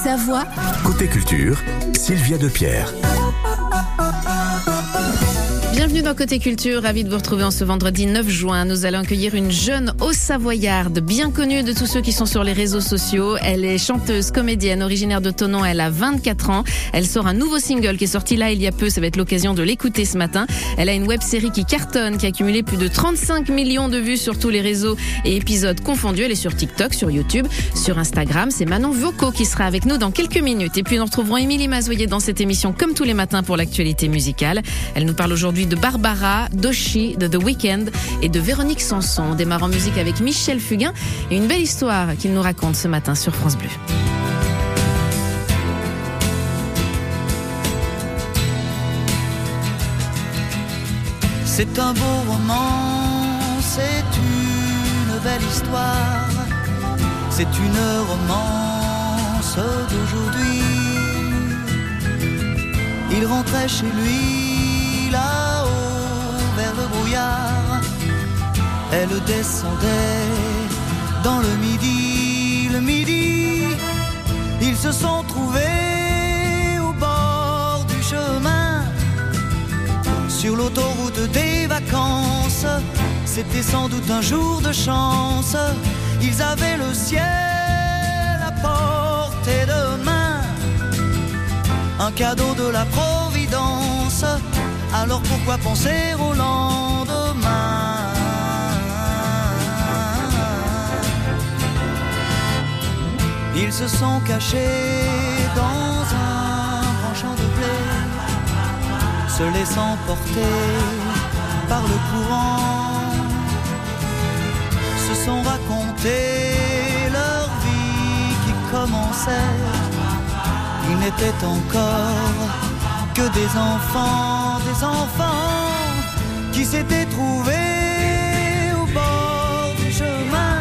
Haute-Savoie. Côté culture, Sylvia Depierre. Bienvenue dans Côté Culture, ravi de vous retrouver en ce vendredi 9 juin. Nous allons accueillir une jeune haut-savoyarde, bien connue de tous ceux qui sont sur les réseaux sociaux. Elle est chanteuse, comédienne, originaire de Tonon. Elle a 24 ans. Elle sort un nouveau single qui est sorti là il y a peu. Ça va être l'occasion de l'écouter ce matin. Elle a une web série qui cartonne, qui a accumulé plus de 35 millions de vues sur tous les réseaux et épisodes confondus. Elle est sur TikTok, sur YouTube, sur Instagram. C'est Manon Voco qui sera avec nous dans quelques minutes. Et puis nous retrouverons Émilie Mazoyer dans cette émission comme tous les matins pour l'actualité musicale. Elle nous parle aujourd'hui de Barbara, Doshi, de The Weeknd et de Véronique Sanson. On démarre en musique avec Michel Fugain et une belle histoire qu'il nous raconte ce matin sur France Bleu. C'est un beau roman, c'est une belle histoire, c'est une romance d'aujourd'hui. Il rentrait chez lui vers elle descendait dans le midi, le midi, ils se sont trouvés au bord du chemin sur l'autoroute des vacances. C'était sans doute un jour de chance. Ils avaient le ciel à portée de main, un cadeau de la Providence. Alors pourquoi penser au lendemain Ils se sont cachés dans un grand champ de blé se laissant porter par le courant, se sont racontés leur vie qui commençait. Ils n'étaient encore des enfants, des enfants qui s'étaient trouvés au bord du chemin,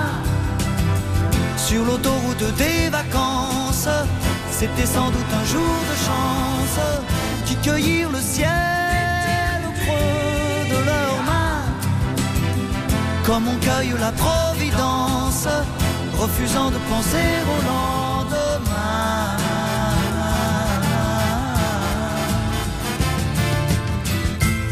sur l'autoroute des vacances. C'était sans doute un jour de chance qui cueillirent le ciel au creux de leurs mains, comme on cueille la providence, refusant de penser au lendemain.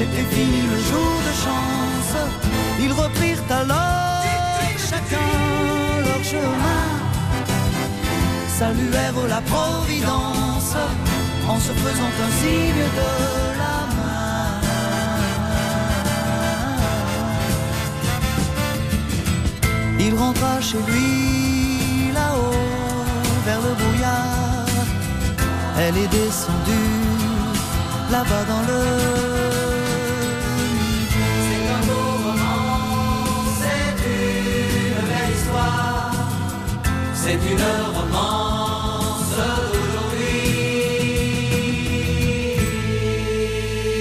c'était fini le jour de chance. Ils reprirent alors chacun leur chemin saluèrent la Providence en se faisant un signe de la main. Il rentra chez lui là-haut vers le brouillard. Elle est descendue là-bas dans le C'est une romance d'aujourd'hui.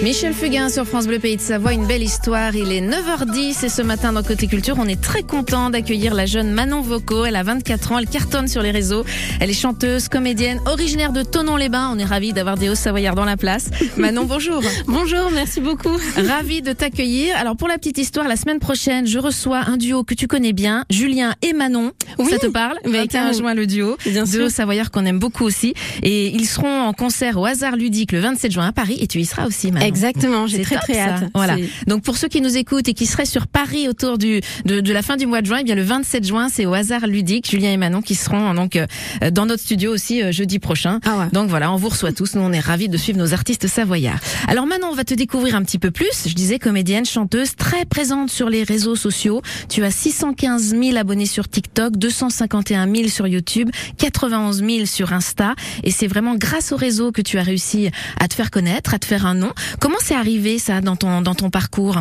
Michel Fugain sur France Bleu Pays de Savoie, une belle histoire. Il est 9h10 et ce matin dans Côté Culture, on est très content d'accueillir la jeune Manon Voco. Elle a 24 ans, elle cartonne sur les réseaux. Elle est chanteuse, comédienne, originaire de Tonon-les-Bains. On est ravis d'avoir des hauts savoyards dans la place. Manon, bonjour. Bonjour, merci beaucoup. Ravi de t'accueillir. Alors pour la petite histoire, la semaine prochaine, je reçois un duo que tu connais bien, Julien et Manon. Oui. Ça te parle Mais 21 carrément. juin le duo. Bien Deux sûr. hauts savoyards qu'on aime beaucoup aussi. Et ils seront en concert au hasard ludique le 27 juin à Paris et tu y seras aussi Manon. Exactement, j'ai très top, très ça. hâte. Voilà. Donc pour ceux qui nous écoutent et qui seraient sur Paris autour du de, de la fin du mois de juin, eh bien le 27 juin, c'est au hasard ludique. Julien et Manon qui seront donc euh, dans notre studio aussi euh, jeudi prochain. Ah ouais. Donc voilà, on vous reçoit tous. Nous on est ravis de suivre nos artistes savoyards. Alors maintenant, on va te découvrir un petit peu plus. Je disais comédienne, chanteuse, très présente sur les réseaux sociaux. Tu as 615 000 abonnés sur TikTok, 251 000 sur YouTube, 91 000 sur Insta. Et c'est vraiment grâce au réseau que tu as réussi à te faire connaître, à te faire un nom. Comment c'est arrivé ça dans ton dans ton parcours?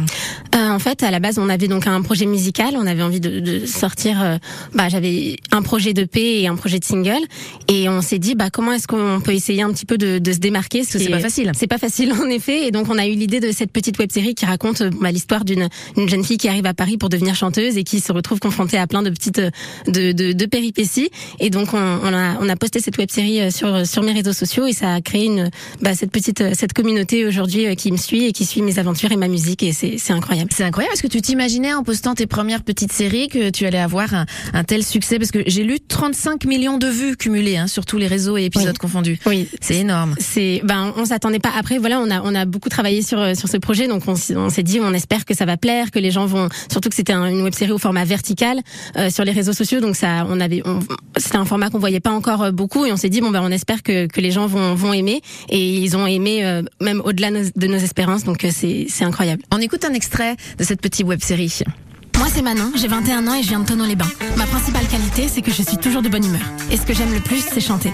Euh, En fait, à la base, on avait donc un projet musical. On avait envie de, de sortir. Euh, bah, j'avais un projet de P et un projet de single, et on s'est dit, bah, comment est-ce qu'on peut essayer un petit peu de, de se démarquer Parce que c'est pas facile. C'est pas facile en effet, et donc on a eu l'idée de cette petite web série qui raconte bah, l'histoire d'une une jeune fille qui arrive à Paris pour devenir chanteuse et qui se retrouve confrontée à plein de petites de, de, de péripéties. Et donc on, on, a on a posté cette web série sur sur mes réseaux sociaux et ça a créé une bah, cette petite cette communauté aujourd'hui qui me suit et qui suit mes aventures et ma musique et c'est incroyable. C'est incroyable. Est-ce que tu t'imaginais en postant tes premières petites séries que tu allais avoir un, un tel succès? Parce que j'ai lu 35 millions de vues cumulées hein, sur tous les réseaux et épisodes confondus. Oui, c'est énorme. C'est ben on s'attendait pas. Après voilà, on a on a beaucoup travaillé sur sur ce projet, donc on, on s'est dit on espère que ça va plaire, que les gens vont surtout que c'était une web série au format vertical euh, sur les réseaux sociaux, donc ça on avait c'était un format qu'on voyait pas encore euh, beaucoup et on s'est dit bon ben on espère que que les gens vont vont aimer et ils ont aimé euh, même au-delà de nos espérances, donc c'est c'est incroyable. On écoute un extrait de cette petite web série. Moi c'est Manon, j'ai 21 ans et je viens de Tonon-les-Bains. Ma principale qualité, c'est que je suis toujours de bonne humeur. Et ce que j'aime le plus, c'est chanter.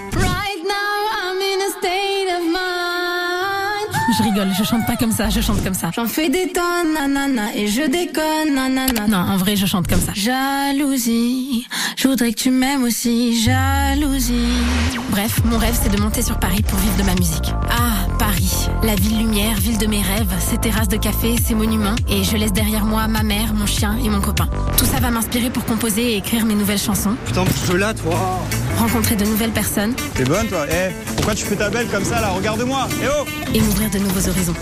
Je rigole, je chante pas comme ça, je chante comme ça. J'en fais des tonnes, nanana, et je déconne, nanana. Non, en vrai, je chante comme ça. Jalousie, je voudrais que tu m'aimes aussi, jalousie. Bref, mon rêve, c'est de monter sur Paris pour vivre de ma musique. Ah, Paris, la ville lumière, ville de mes rêves, ses terrasses de café, ses monuments, et je laisse derrière moi ma mère, mon chien et mon copain. Tout ça va m'inspirer pour composer et écrire mes nouvelles chansons. Putain, je là, toi Rencontrer de nouvelles personnes. T'es bonne, toi Eh, pourquoi tu fais ta belle comme ça, là? Regarde-moi Eh oh Et m'ouvrir de nouveaux horizons.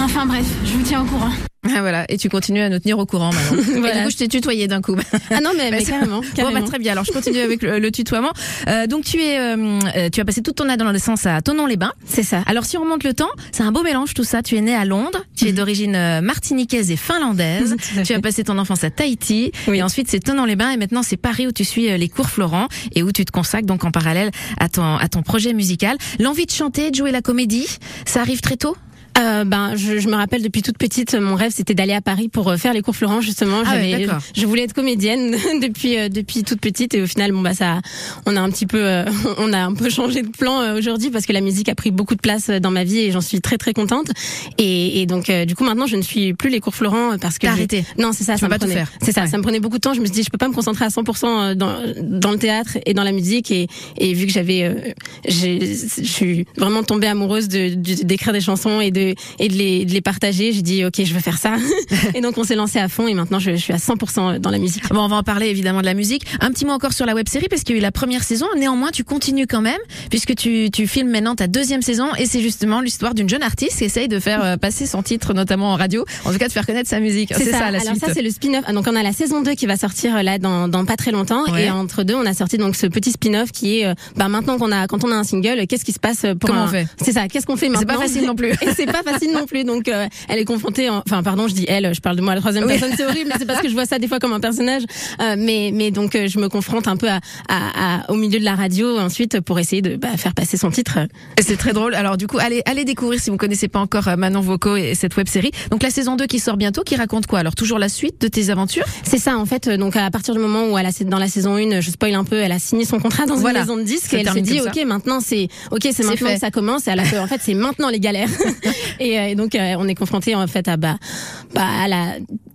Enfin bref, je vous tiens au courant. Ah voilà, et tu continues à nous tenir au courant maintenant. voilà. Et du coup, je t'ai tutoyé d'un coup. Ah non, mais, mais carrément, carrément. Bon, bah, très bien. Alors, je continue avec le, le tutoiement. Euh, donc, tu es, euh, tu as passé toute ton adolescence à Tonon-les-Bains. C'est ça. Alors, si on remonte le temps, c'est un beau mélange tout ça. Tu es né à Londres, tu es d'origine euh, martiniquaise et finlandaise. tu as passé ton enfance à Tahiti, oui. et ensuite c'est Tonon-les-Bains, et maintenant c'est Paris où tu suis les cours Florent et où tu te consacres donc en parallèle à ton à ton projet musical. L'envie de chanter, de jouer la comédie, ça arrive très tôt? Euh, ben, je, je, me rappelle depuis toute petite, mon rêve c'était d'aller à Paris pour euh, faire les cours Florent justement. Ah ouais, je voulais être comédienne depuis euh, depuis toute petite et au final, bon bah ça, on a un petit peu, euh, on a un peu changé de plan euh, aujourd'hui parce que la musique a pris beaucoup de place dans ma vie et j'en suis très très contente. Et, et donc du coup maintenant, je ne suis plus les cours Florent parce que arrêté. Non, c'est ça, tu ça me prenait. Faire. C'est ça, ouais. ça me prenait beaucoup de temps. Je me suis dit, je peux pas me concentrer à 100% dans dans le théâtre et dans la musique et et vu que j'avais, je suis vraiment tombée amoureuse de d'écrire des chansons et de et de les de les partager. J'ai dit ok, je veux faire ça. et donc on s'est lancé à fond et maintenant je, je, suis à 100% dans la musique. Bon, on va en parler évidemment de la musique. Un petit mot encore sur la web série parce qu'il y a eu la première saison. Néanmoins, tu continues quand même puisque tu, tu filmes maintenant ta deuxième saison et c'est justement l'histoire d'une jeune artiste qui essaye de faire euh, passer son titre notamment en radio, en tout cas de faire connaître sa musique. C'est ça. ça. la Alors suite. ça c'est le spin-off. Donc on a la saison 2 qui va sortir là dans, dans pas très longtemps Ouais. et entre deux on a sorti donc ce petit spin-off qui est euh, bah maintenant qu'on a quand on a un single, qu'est-ce qui se passe pour Comment un... on fait? C'est ça. Qu'est-ce qu'on fait maintenant C'est pas facile non plus. et c'est pas facile non plus. Donc euh, elle est confrontée. En... Enfin pardon, je dis elle. Je parle de moi à la troisième Oui. personne. C'est horrible, mais c'est parce que je vois ça des fois comme un personnage. Euh, mais mais donc euh, je me confronte un peu à, à, à, au milieu de la radio ensuite pour essayer de bah, faire passer son titre. C'est très drôle. Alors du coup, allez, allez découvrir si vous connaissez pas encore euh, Manon Voco et cette web série. Donc la saison 2 qui sort bientôt, qui raconte quoi? Alors toujours la suite de tes aventures? C'est ça en fait. Donc à partir du moment où elle a dans la saison 1, je spoil un peu, elle a signé son contrat dans Voilà. une maison de disques et elle se dit ok maintenant c'est ok c'est maintenant fait. que ça commence. Et alors que, en fait c'est maintenant les galères. et, euh, et donc euh, on est confronté en fait à bah bah à la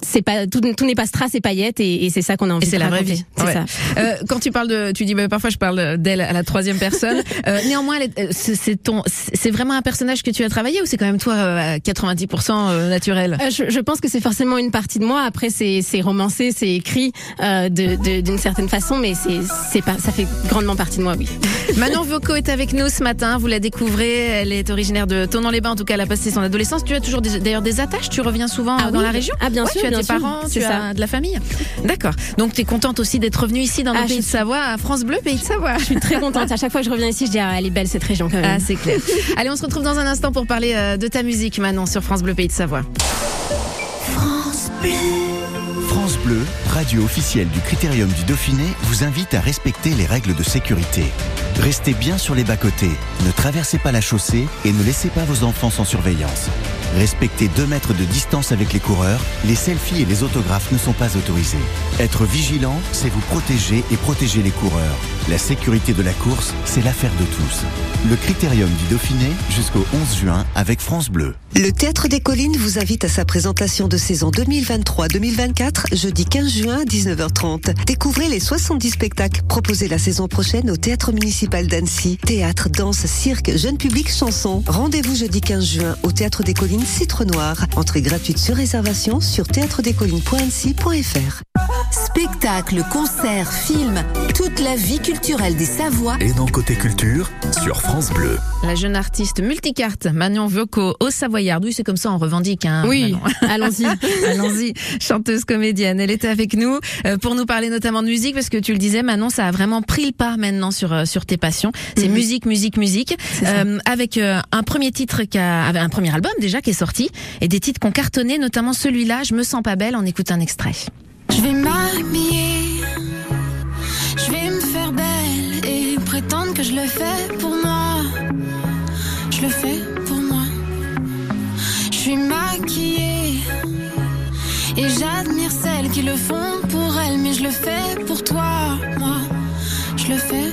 c'est pas tout, tout n'est pas strass et paillettes et, et c'est ça qu'on a envie Et c'est de la vraie vie. C'est Ouais. ça. Euh, quand tu parles de, tu dis bah, parfois je parle d'elle à la troisième personne. Euh, néanmoins, elle est- c'est ton, c'est vraiment un personnage que tu as travaillé ou c'est quand même toi euh, à 90% euh, naturel? Euh, je, je pense que c'est forcément une partie de moi. Après, c'est c'est romancé, c'est écrit euh, de de- d'une certaine façon, mais c'est c'est pas ça fait grandement partie de moi, oui. Manon Voco est avec nous ce matin. Vous la découvrez. Elle est originaire de Tonon-les-Bains. En tout cas, elle a passé son adolescence. Tu as toujours des- d'ailleurs des attaches? Tu reviens souvent Ah euh, dans oui. la région? Ah, bien Ouais, sûr, Tu as bien tes sûr. parents, C'est tu ça. as de la famille. D'accord. Donc tu es contente aussi d'être revenue ici dans Ah, le pays je de Savoie, à France Bleu, pays de Savoie. Je suis très contente. À chaque fois que je reviens ici, je dis ah, elle est belle cette région quand même. Ah, c'est clair. Allez, on se retrouve dans un instant pour parler euh, de ta musique, Manon, sur France Bleu Pays de Savoie. France Bleu, radio officielle du Critérium du Dauphiné, vous invite à respecter les règles de sécurité. Restez bien sur les bas-côtés, ne traversez pas la chaussée et ne laissez pas vos enfants sans surveillance. Respectez 2 mètres de distance avec les coureurs, les selfies et les autographes ne sont pas autorisés. Être vigilant, c'est vous protéger et protéger les coureurs. La sécurité de la course, c'est l'affaire de tous. Le Critérium du Dauphiné jusqu'au 11 juin avec France Bleu. Le Théâtre des Collines vous invite à sa présentation de saison 2023-2024, jeudi 15 juin à 19h30. Découvrez les 70 spectacles proposés la saison prochaine au Théâtre municipal d'Annecy. Théâtre, danse, cirque, jeune public, chanson. Rendez-vous jeudi 15 juin au Théâtre des Collines Citre Noir. Entrée gratuite sur réservation sur théâtredescollines.annecy.fr. Spectacle, concert, film, toute la vie culturelle des Savoies Et dans Côté Culture, sur France Bleu. La jeune artiste multicarte Manon Voco au Savoyard. Oui, c'est comme ça, on revendique. Hein, Oui, allons-y. Allons-y, chanteuse comédienne. Elle était avec nous euh, pour nous parler notamment de musique parce que tu le disais, Manon, ça a vraiment pris le pas maintenant sur euh, sur tes passions. C'est Mhm. musique, musique, musique. Euh, avec un premier titre qui a, un premier album déjà qui sorti et des titres qui ont cartonné, notamment celui-là. Je me sens pas belle. On écoute un extrait. Je vais m'habiller, je vais me faire belle et prétendre que je le fais pour moi. Je le fais pour moi. Je suis maquillée et j'admire celles qui le font pour elles, mais je le fais pour toi, moi. Je le fais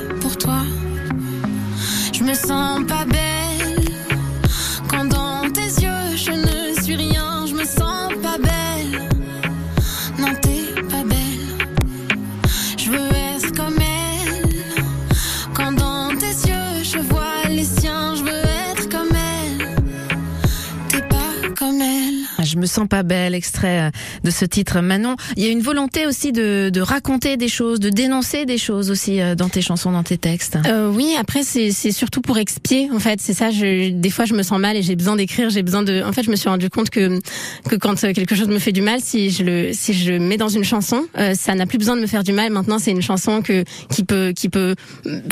me sens pas belle, extrait euh, de ce titre. Manon, il y a une volonté aussi de, de raconter des choses, de dénoncer des choses aussi euh, dans tes chansons, dans tes textes. Euh, oui, après c'est surtout pour expier en fait, c'est ça. Je, des fois je me sens mal et j'ai besoin d'écrire, j'ai besoin de. En fait, je me suis rendu compte que que quand quelque chose me fait du mal, si je le si je le mets dans une chanson, euh, ça n'a plus besoin de me faire du mal. Maintenant, c'est une chanson que qui peut qui peut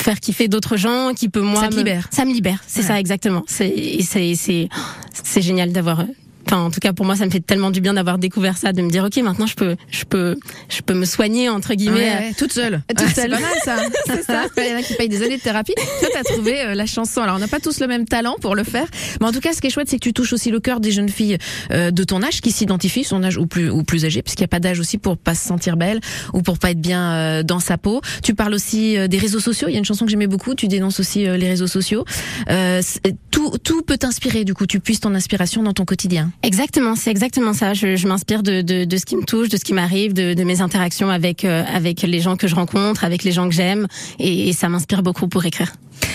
faire kiffer d'autres gens, qui peut moi. Ça me- libère. Ça me libère, c'est Ouais. ça exactement. C'est c'est c'est génial d'avoir. Euh, Enfin, en tout cas, pour moi, ça me fait tellement du bien d'avoir découvert ça, de me dire, ok, maintenant, je peux, je peux, je peux me soigner entre guillemets. Ouais, ouais, toute seule. Toute Ouais, seule. C'est pas mal ça. C'est ça. Il y en a qui payent des années de thérapie. Toi, t'as trouvé euh, la chanson. Alors, on n'a pas tous le même talent pour le faire. Mais en tout cas, ce qui est chouette, c'est que tu touches aussi le cœur des jeunes filles euh, de ton âge qui s'identifient, son âge ou plus, ou plus âgé, puisqu'il n'y a pas d'âge aussi pour pas se sentir belle ou pour pas être bien euh, dans sa peau. Tu parles aussi euh, des réseaux sociaux. Il y a une chanson que j'aimais beaucoup. Tu dénonces aussi euh, les réseaux sociaux. Euh, tout, tout peut t'inspirer. Du coup, tu puisses ton inspiration dans ton quotidien. Exactement, c'est exactement ça. Je, je m'inspire de, de, de ce qui me touche, de ce qui m'arrive, de, de mes interactions avec euh, avec les gens que je rencontre, avec les gens que j'aime, et, et ça m'inspire beaucoup pour écrire.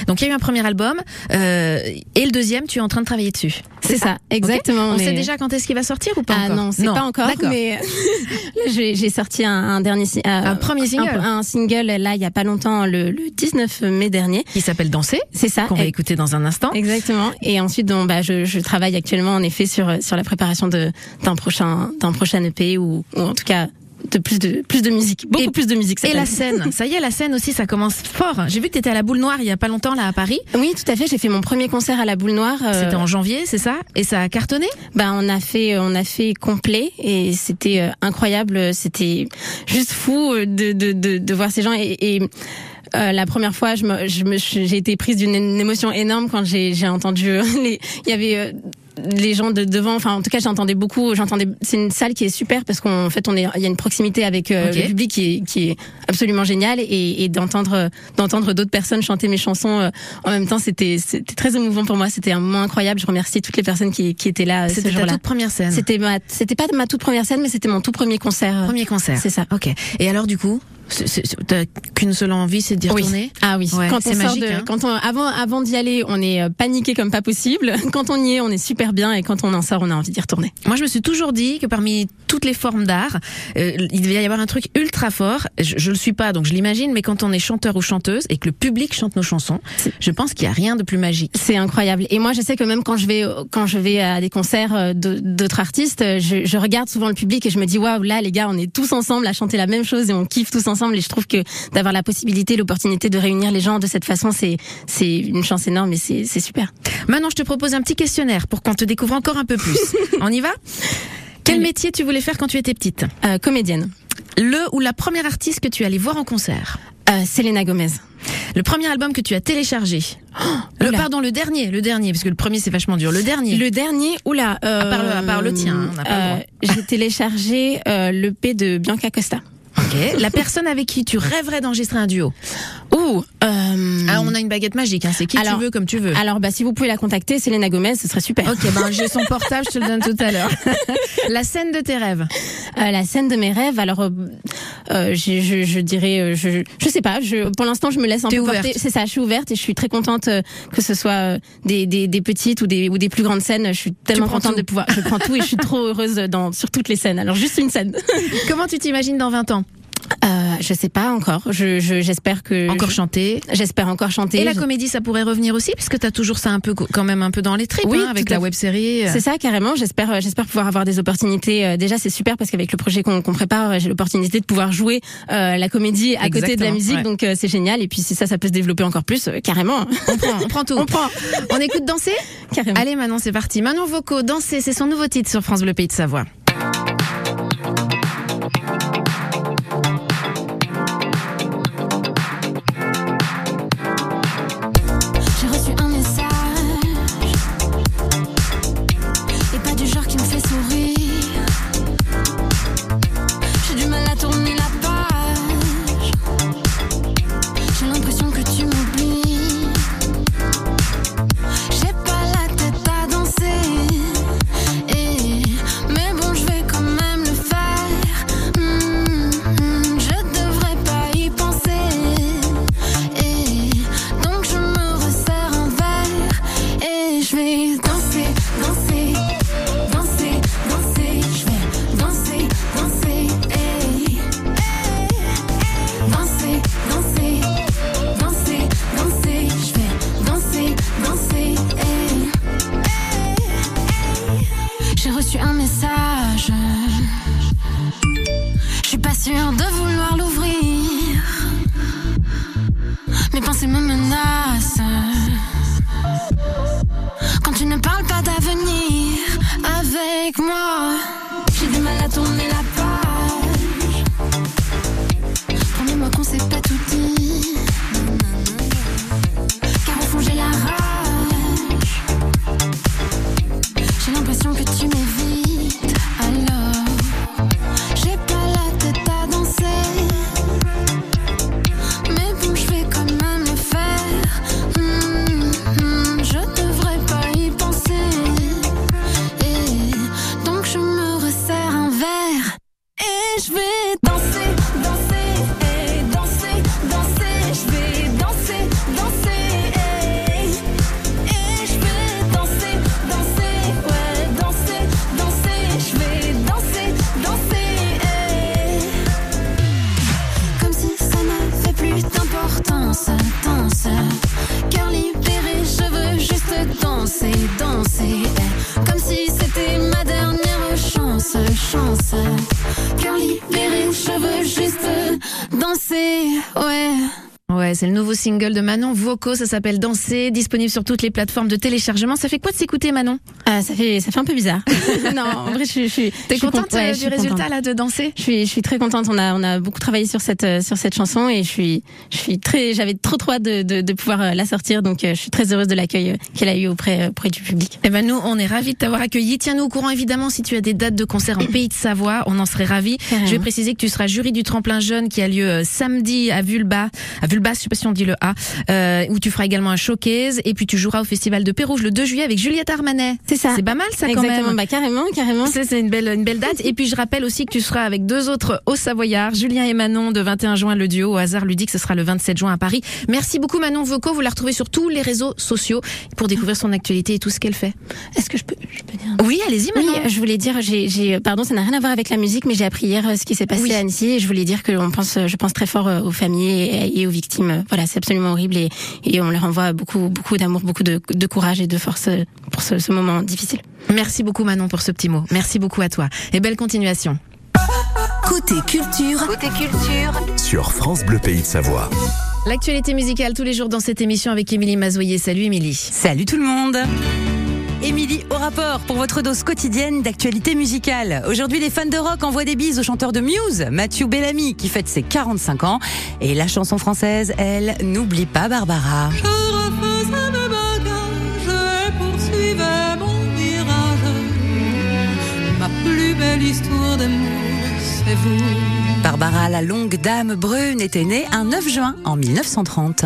Donc, il y a eu un premier album euh, et le deuxième, tu es en train de travailler dessus. C'est ça, exactement. On mais- sait déjà quand est-ce qu'il va sortir ou pas ah encore non, c'est pas encore. Mais j'ai sorti un, un dernier euh, Un premier single. un, un single là il y a pas longtemps, le, le 19 mai dernier. qui s'appelle Danser, C'est ça. qu'on va Et- écouter dans un instant. Exactement. Et ensuite, donc, bah, je, je travaille actuellement en effet sur sur la préparation de d'un prochain d'un prochain EP ou, ou en tout cas de plus de plus de musique, beaucoup Et- plus de musique. Et la scène, ça y est, la scène aussi, ça commence fort. J'ai vu que tu étais à la Boule Noire il y a pas longtemps là à Paris. Oui, tout à fait. J'ai fait mon premier concert à la Boule Noire. euh, C'était en janvier, c'est ça? Et ça a cartonné? Bah, on a fait, on a fait complet et c'était euh, incroyable. C'était juste fou euh, de, de, de, de voir ces gens et, et euh, la première fois, je me, j'ai été prise d'une émotion énorme quand j'ai, j'ai entendu euh, les, il y avait euh, les gens de devant. Enfin, en tout cas, j'entendais beaucoup. J'entendais. C'est une salle qui est super parce qu'en fait, on est, il y a une proximité avec euh, le public qui est, qui est absolument génial et, et d'entendre, d'entendre d'autres personnes chanter mes chansons euh, en même temps, c'était, c'était très émouvant pour moi. C'était un moment incroyable. Je remercie toutes les personnes qui, qui étaient là euh, C'était ta toute première scène. C'était ma, c'était pas ma toute première scène, mais c'était mon tout premier concert. Premier concert. C'est ça. Ok. Et alors du coup, t'as qu'une seule envie, c'est d'y Oui. retourner? Ah oui. Ouais, quand on sort magique, de, hein. quand on, avant, avant d'y aller, on est euh, paniqué comme pas possible. Quand on y est, on est super bien, et quand on en sort, on a envie d'y retourner. Moi, je me suis toujours dit que parmi toutes les formes d'art, euh, il devait y avoir un truc ultra fort. Je, je le suis pas, donc je l'imagine, mais quand on est chanteur ou chanteuse et que le public chante nos chansons, je pense qu'il y a rien de plus magique. C'est incroyable. Et moi, je sais que même quand je vais, quand je vais à des concerts euh, d'autres artistes, je, je regarde souvent le public et je me dis waouh, là, les gars, on est tous ensemble à chanter la même chose et on kiffe tous ensemble. Et je trouve que d'avoir la possibilité, l'opportunité de réunir les gens de cette façon, c'est, c'est une chance énorme et c'est, c'est super. Maintenant, je te propose un petit questionnaire pour qu'on te découvre encore un peu plus. On y va? Quel métier tu voulais faire quand tu étais petite? Euh, comédienne, Le ou la première artiste que tu allais voir en concert? Euh, Selena Gomez. Le premier album que tu as téléchargé? Le, pardon, le dernier, le dernier, parce que le premier c'est vachement dur. Le dernier. Le dernier, oula. à, part le, à part le tien, le droit. J'ai téléchargé euh, le P de Bianca Costa. Ok. La personne avec qui tu rêverais d'enregistrer un duo? Ouh. Euh... Ah, on a une baguette magique, hein. c'est qui alors, tu veux comme tu veux. Alors, bah, si vous pouvez la contacter, Selena Gomez, ce serait super. Ok, ben j'ai son portable, je te le donne tout à l'heure. la scène de tes rêves. Euh, la scène de mes rêves. Alors, euh, euh je, je, je, dirais, euh, je, je sais pas. Je, pour l'instant, je me laisse un peu porter. C'est ça, je suis ouverte et je suis très contente euh, que ce soit des, des, des, petites ou des, ou des plus grandes scènes. Je suis tellement contente tout. de pouvoir. Je prends tout et je suis trop heureuse dans sur toutes les scènes. Alors, juste une scène. Comment tu t'imagines dans 20 ans? Euh, je sais pas encore. Je, j'espère que encore je, chanter. J'espère encore chanter. Et la comédie, ça pourrait revenir aussi, puisque t'as toujours ça un peu quand même un peu dans les tripes, oui, hein, avec la web série. C'est ça carrément. J'espère, j'espère pouvoir avoir des opportunités. Déjà, c'est super parce qu'avec le projet qu'on, qu'on prépare, j'ai l'opportunité de pouvoir jouer euh, la comédie à Exactement, côté de la musique, ouais. donc euh, c'est génial. Et puis si ça, ça peut se développer encore plus, euh, carrément. On prend, on prend tout. on prend. On écoute danser. Carrément. Allez, Manon, c'est parti. Manon Vocaux, danser, c'est son nouveau titre sur France Bleu Pays de Savoie. C'est le nouveau single de Manon Vocaux, ça s'appelle Danser, disponible sur toutes les plateformes de téléchargement. Ça fait quoi de s'écouter Manon Ah, ça fait, ça fait un peu bizarre. non, en vrai, je, suis- je suis. T'es contente ouais, euh, du résultat contente. là de danser Je suis, je suis très contente. On a, on a beaucoup travaillé sur cette, euh, sur cette chanson et je suis, je suis très, j'avais trop trop hâte de, de, de pouvoir euh, la sortir. Donc, euh, je suis très heureuse de l'accueil euh, qu'elle a eu auprès, euh, auprès du public. Eh ben nous, on est ravis de t'avoir accueilli. Tiens-nous au courant évidemment si tu as des dates de concert en Pays de Savoie, on en serait ravis. Carrément. Je vais préciser que tu seras jury du tremplin jeune qui a lieu euh, samedi à Vulba, à Vulbas, je sais pas si on dit le A, euh, où tu feras également un showcase et puis tu joueras au festival de Pérouge le 2 juillet avec Juliette Armanet. C'est ça. C'est pas mal ça quand Exactement. même. Bah, carrément, carrément. C'est une belle, une belle date. Et puis, je rappelle aussi que tu seras avec deux autres hauts savoyards, Julien et Manon, de 21 juin, le duo au hasard ludique, ce sera le 27 juin à Paris. Merci beaucoup, Manon Vocaux. Vous la retrouvez sur tous les réseaux sociaux pour découvrir son actualité et tout ce qu'elle fait. Est-ce que je peux, je peux dire Oui, allez-y, Oui, Manon. je voulais dire, j'ai, pardon, ça n'a rien à voir avec la musique, mais j'ai appris hier euh, ce qui s'est passé Oui. à Annecy et je voulais dire que on pense, je pense très fort euh, aux familles et aux victimes. Voilà, c'est absolument horrible et, et on leur envoie beaucoup, beaucoup d'amour, beaucoup de, de courage et de force pour ce, ce moment difficile. Merci beaucoup, Manon, pour ce petit mot. Merci beaucoup à toi. Et belle continuation. Côté culture, côté culture, Sur France Bleu Pays de Savoie. L'actualité musicale tous les jours dans cette émission avec Émilie Mazoyer. Salut, Émilie. Salut tout le monde Émilie au rapport pour votre dose quotidienne d'actualité musicale. Aujourd'hui, les fans de rock envoient des bises au chanteur de Muse, Mathieu Bellamy, qui fête ses 45 ans. Et la chanson française, elle, n'oublie pas Barbara. Barbara, la longue dame brune, était née un 9 juin en 1930.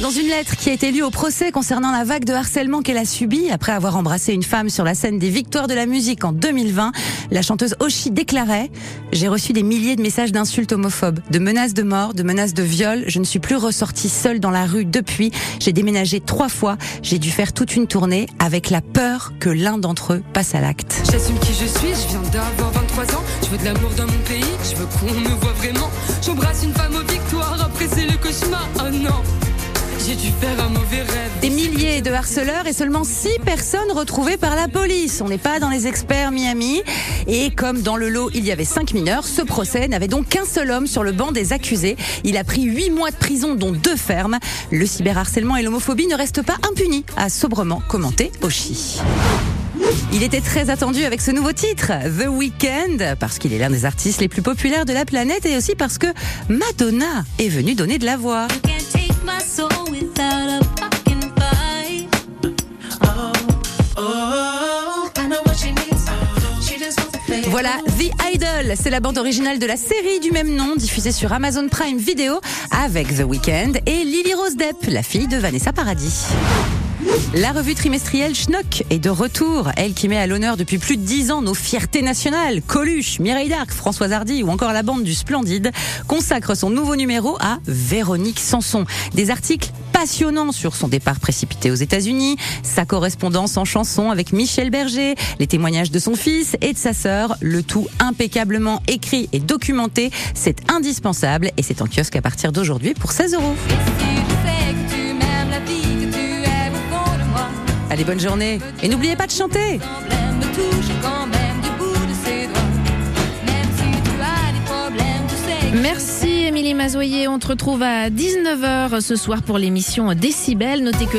Dans une lettre qui a été lue au procès concernant la vague de harcèlement qu'elle a subie après avoir embrassé une femme sur la scène des Victoires de la musique en 2020, la chanteuse Oshi déclarait J'ai reçu des milliers de messages d'insultes homophobes, de menaces de mort, de menaces de viol. Je ne suis plus ressortie seule dans la rue depuis. J'ai déménagé trois fois. J'ai dû faire toute une tournée avec la peur que l'un d'entre eux passe à l'acte. J'assume qui je suis, je viens d'avoir 23 ans. Je veux de l'amour dans mon pays, je veux qu'on me voit vraiment. J'embrasse une femme aux victoires, après c'est le cauchemar. Oh non! Des milliers de harceleurs et seulement six personnes retrouvées par la police. On n'est pas dans les experts Miami. Et comme dans le lot, il y avait cinq mineurs, ce procès n'avait donc qu'un seul homme sur le banc des accusés. Il a pris huit mois de prison, dont deux fermes. Le cyberharcèlement et l'homophobie ne restent pas impunis, a sobrement commenté Oshi. Il était très attendu avec ce nouveau titre, The Weeknd, parce qu'il est l'un des artistes les plus populaires de la planète et aussi parce que Madonna est venue donner de la voix. Voilà The Idol, c'est la bande originale de la série du même nom diffusée sur Amazon Prime Video avec The Weeknd et Lily Rose Depp, la fille de Vanessa Paradis. La revue trimestrielle Schnock est de retour, elle qui met à l'honneur depuis plus de dix ans nos fiertés nationales. Coluche, Mireille Darc, Françoise Hardy ou encore la bande du Splendide consacre son nouveau numéro à Véronique Sanson. Des articles passionnants sur son départ précipité aux États-Unis, sa correspondance en chanson avec Michel Berger, les témoignages de son fils et de sa sœur, le tout impeccablement écrit et documenté. C'est indispensable et c'est en kiosque à partir d'aujourd'hui pour 16 euros. Allez, bonne journée. Et n'oubliez pas de chanter. Merci Émilie Mazoyer. On te retrouve à 19h ce soir pour l'émission Décibel. Notez que